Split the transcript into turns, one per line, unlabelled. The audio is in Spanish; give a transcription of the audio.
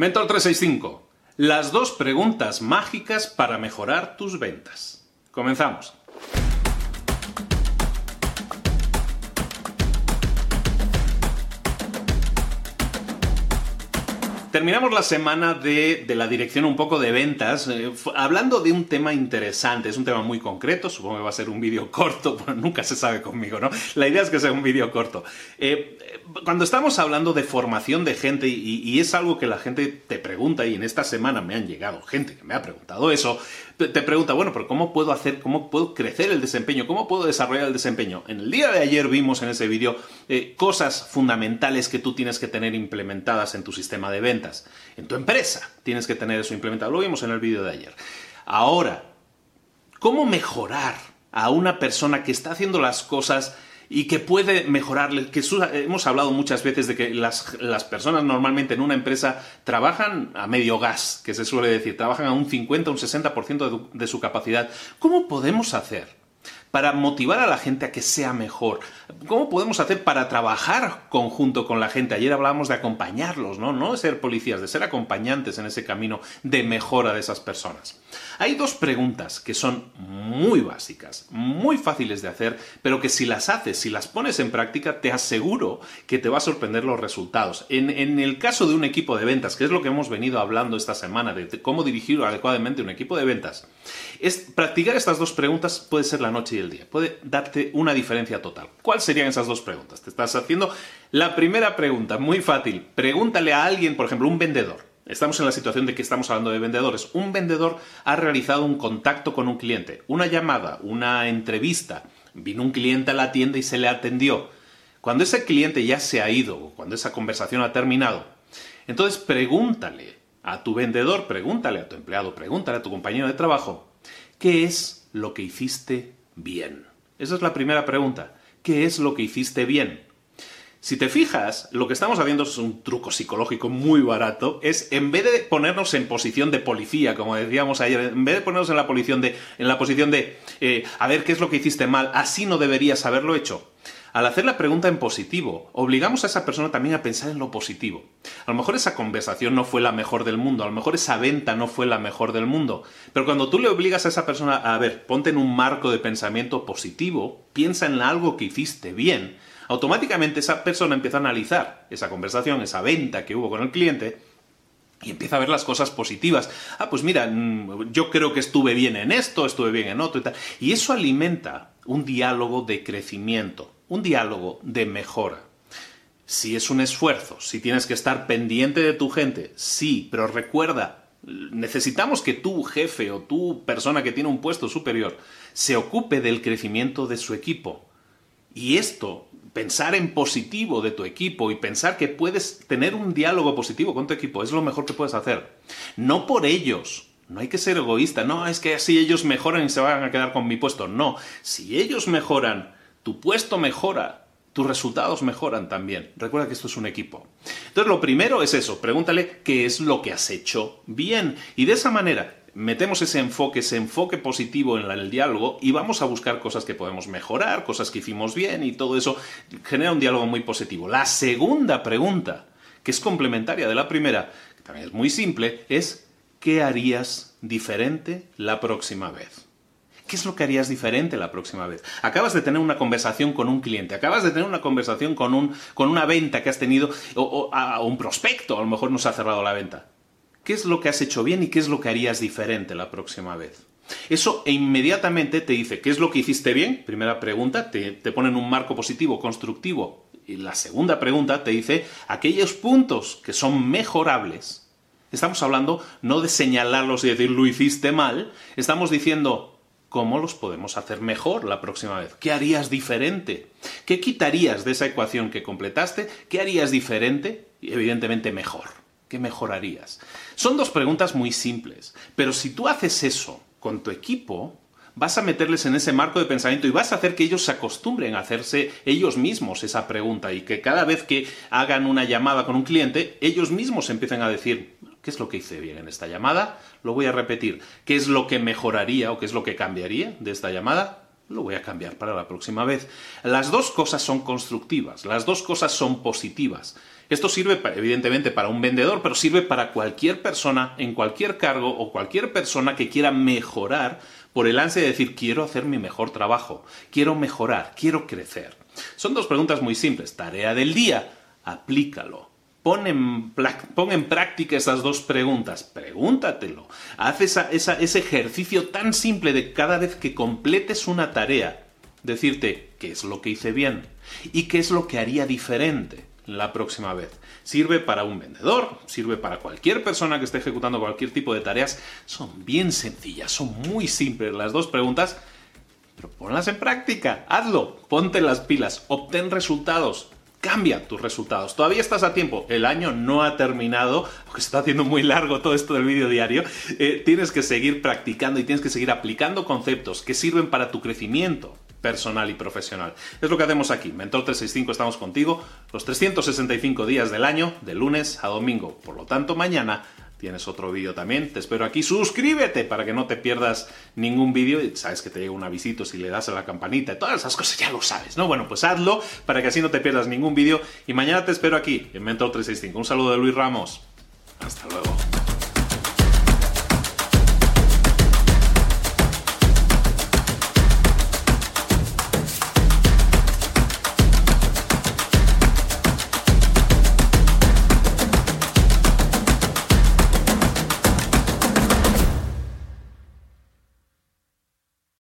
Mentor 365. Las dos preguntas mágicas para mejorar tus ventas. Comenzamos. Terminamos la semana de, la dirección un poco de ventas, eh, hablando de un tema interesante, es un tema muy concreto, supongo que va a ser un vídeo corto, pero nunca se sabe conmigo, ¿no? La idea es que sea un vídeo corto. Eh, cuando estamos hablando de formación de gente, y, es algo que la gente te pregunta, y en esta semana me han llegado gente que me ha preguntado eso, te pregunta, bueno, pero ¿cómo puedo hacer, cómo puedo crecer el desempeño? ¿Cómo puedo desarrollar el desempeño? En el día de ayer vimos en ese vídeo eh, cosas fundamentales que tú tienes que tener implementadas en tu sistema de ventas. En tu empresa tienes que tener eso implementado. Lo vimos en el vídeo de ayer. Ahora, ¿cómo mejorar a una persona que está haciendo las cosas y que puede mejorarle, que hemos hablado muchas veces de que las, personas normalmente en una empresa trabajan a medio gas, que se suele decir, trabajan a un 50, un 60% de su capacidad. ¿Cómo podemos hacer para motivar a la gente a que sea mejor? ¿Cómo podemos hacer para trabajar conjunto con la gente? Ayer hablábamos de acompañarlos, ¿no? De ser policías, de ser acompañantes en ese camino de mejora de esas personas. Hay dos preguntas que son muy básicas, muy fáciles de hacer, pero que si las haces, si las pones en práctica, te aseguro que te va a sorprender los resultados. En, el caso de un equipo de ventas, que es lo que hemos venido hablando esta semana, de cómo dirigir adecuadamente un equipo de ventas, es practicar estas dos preguntas puede ser la noche el día, puede darte una diferencia total. ¿Cuáles serían esas dos preguntas? Te estás haciendo la primera pregunta, muy fácil. Pregúntale a alguien, por ejemplo, un vendedor. Estamos en la situación de que estamos hablando de vendedores. Un vendedor ha realizado un contacto con un cliente, una llamada, una entrevista. Vino un cliente a la tienda y se le atendió. Cuando ese cliente ya se ha ido, cuando esa conversación ha terminado, entonces pregúntale a tu vendedor, pregúntale a tu empleado, pregúntale a tu compañero de trabajo, ¿qué es lo que hiciste bien? Esa es la primera pregunta. ¿Qué es lo que hiciste bien? Si te fijas, lo que estamos haciendo es un truco psicológico muy barato, es en vez de ponernos en posición de policía, como decíamos ayer, en vez de ponernos en la posición de, en la posición de eh, a ver qué es lo que hiciste mal, así no deberías haberlo hecho. Al hacer la pregunta en positivo, obligamos a esa persona también a pensar en lo positivo. A lo mejor esa conversación no fue la mejor del mundo, a lo mejor esa venta no fue la mejor del mundo, pero cuando tú le obligas a esa persona a ver, ponte en un marco de pensamiento positivo, piensa en algo que hiciste bien, automáticamente esa persona empieza a analizar esa conversación, esa venta que hubo con el cliente, y empieza a ver las cosas positivas. Ah, pues mira, mm, yo creo que estuve bien en esto, estuve bien en otro y tal. Y eso alimenta un diálogo de crecimiento, un diálogo de mejora. Si es un esfuerzo, si tienes que estar pendiente de tu gente, sí, pero recuerda, necesitamos que tu jefe o tu persona que tiene un puesto superior se ocupe del crecimiento de su equipo. Y esto pensar en positivo de tu equipo y pensar que puedes tener un diálogo positivo con tu equipo es lo mejor que puedes hacer. No por ellos. No hay que ser egoísta. No, es que así ellos mejoran y se van a quedar con mi puesto. No. Si ellos mejoran, tu puesto mejora, tus resultados mejoran también. Recuerda que esto es un equipo. Entonces, lo primero es eso. Pregúntale qué es lo que has hecho bien. Y de esa manera, metemos ese enfoque, ese enfoque positivo en el diálogo y vamos a buscar cosas que podemos mejorar, cosas que hicimos bien y todo eso genera un diálogo muy positivo. La segunda pregunta, que es complementaria de la primera, que también es muy simple, es ¿qué harías diferente la próxima vez? ¿Qué es lo que harías diferente la próxima vez? Acabas de tener una conversación con un cliente, acabas de tener una conversación con, un, con una venta que has tenido, o, o un prospecto, a lo mejor no se ha cerrado la venta qué es lo que has hecho bien y qué es lo que harías diferente la próxima vez. Eso inmediatamente te dice qué es lo que hiciste bien, primera pregunta, te, te pone en un marco positivo, constructivo. Y la segunda pregunta te dice aquellos puntos que son mejorables. Estamos hablando no de señalarlos y decir lo hiciste mal, estamos diciendo cómo los podemos hacer mejor la próxima vez. ¿Qué harías diferente? ¿Qué quitarías de esa ecuación que completaste? ¿Qué harías diferente? Y evidentemente mejor. ¿Qué mejorarías? Son dos preguntas muy simples, pero si tú haces eso con tu equipo, vas a meterles en ese marco de pensamiento y vas a hacer que ellos se acostumbren a hacerse ellos mismos esa pregunta y que cada vez que hagan una llamada con un cliente, ellos mismos empiecen a decir, ¿qué es lo que hice bien en esta llamada? Lo voy a repetir. ¿Qué es lo que mejoraría o qué es lo que cambiaría de esta llamada? Lo voy a cambiar para la próxima vez. Las dos cosas son constructivas, las dos cosas son positivas. Esto sirve evidentemente para un vendedor, pero sirve para cualquier persona en cualquier cargo o cualquier persona que quiera mejorar por el ansia de decir quiero hacer mi mejor trabajo, quiero mejorar, quiero crecer. Son dos preguntas muy simples. Tarea del día, aplícalo. Pon en, práctica esas dos preguntas, pregúntatelo. Haz ese ejercicio tan simple de cada vez que completes una tarea, decirte qué es lo que hice bien y qué es lo que haría diferente la próxima vez. Sirve para un vendedor, sirve para cualquier persona que esté ejecutando cualquier tipo de tareas. Son bien sencillas, son muy simples las dos preguntas, pero ponlas en práctica, hazlo, ponte las pilas, obtén resultados. Cambia tus resultados. Todavía estás a tiempo. El año no ha terminado, porque se está haciendo muy largo todo esto del vídeo diario. Eh, tienes que seguir practicando y tienes que seguir aplicando conceptos que sirven para tu crecimiento personal y profesional. Es lo que hacemos aquí. Mentor 365 estamos contigo los 365 días del año, de lunes a domingo. Por lo tanto, mañana tienes otro vídeo también. Te espero aquí. Suscríbete para que no te pierdas ningún vídeo. Sabes que te llega un avisito si le das a la campanita y todas esas cosas ya lo sabes, ¿no? Bueno, pues hazlo para que así no te pierdas ningún vídeo. Y mañana te espero aquí en Mentor 365. Un saludo de Luis Ramos. Hasta luego.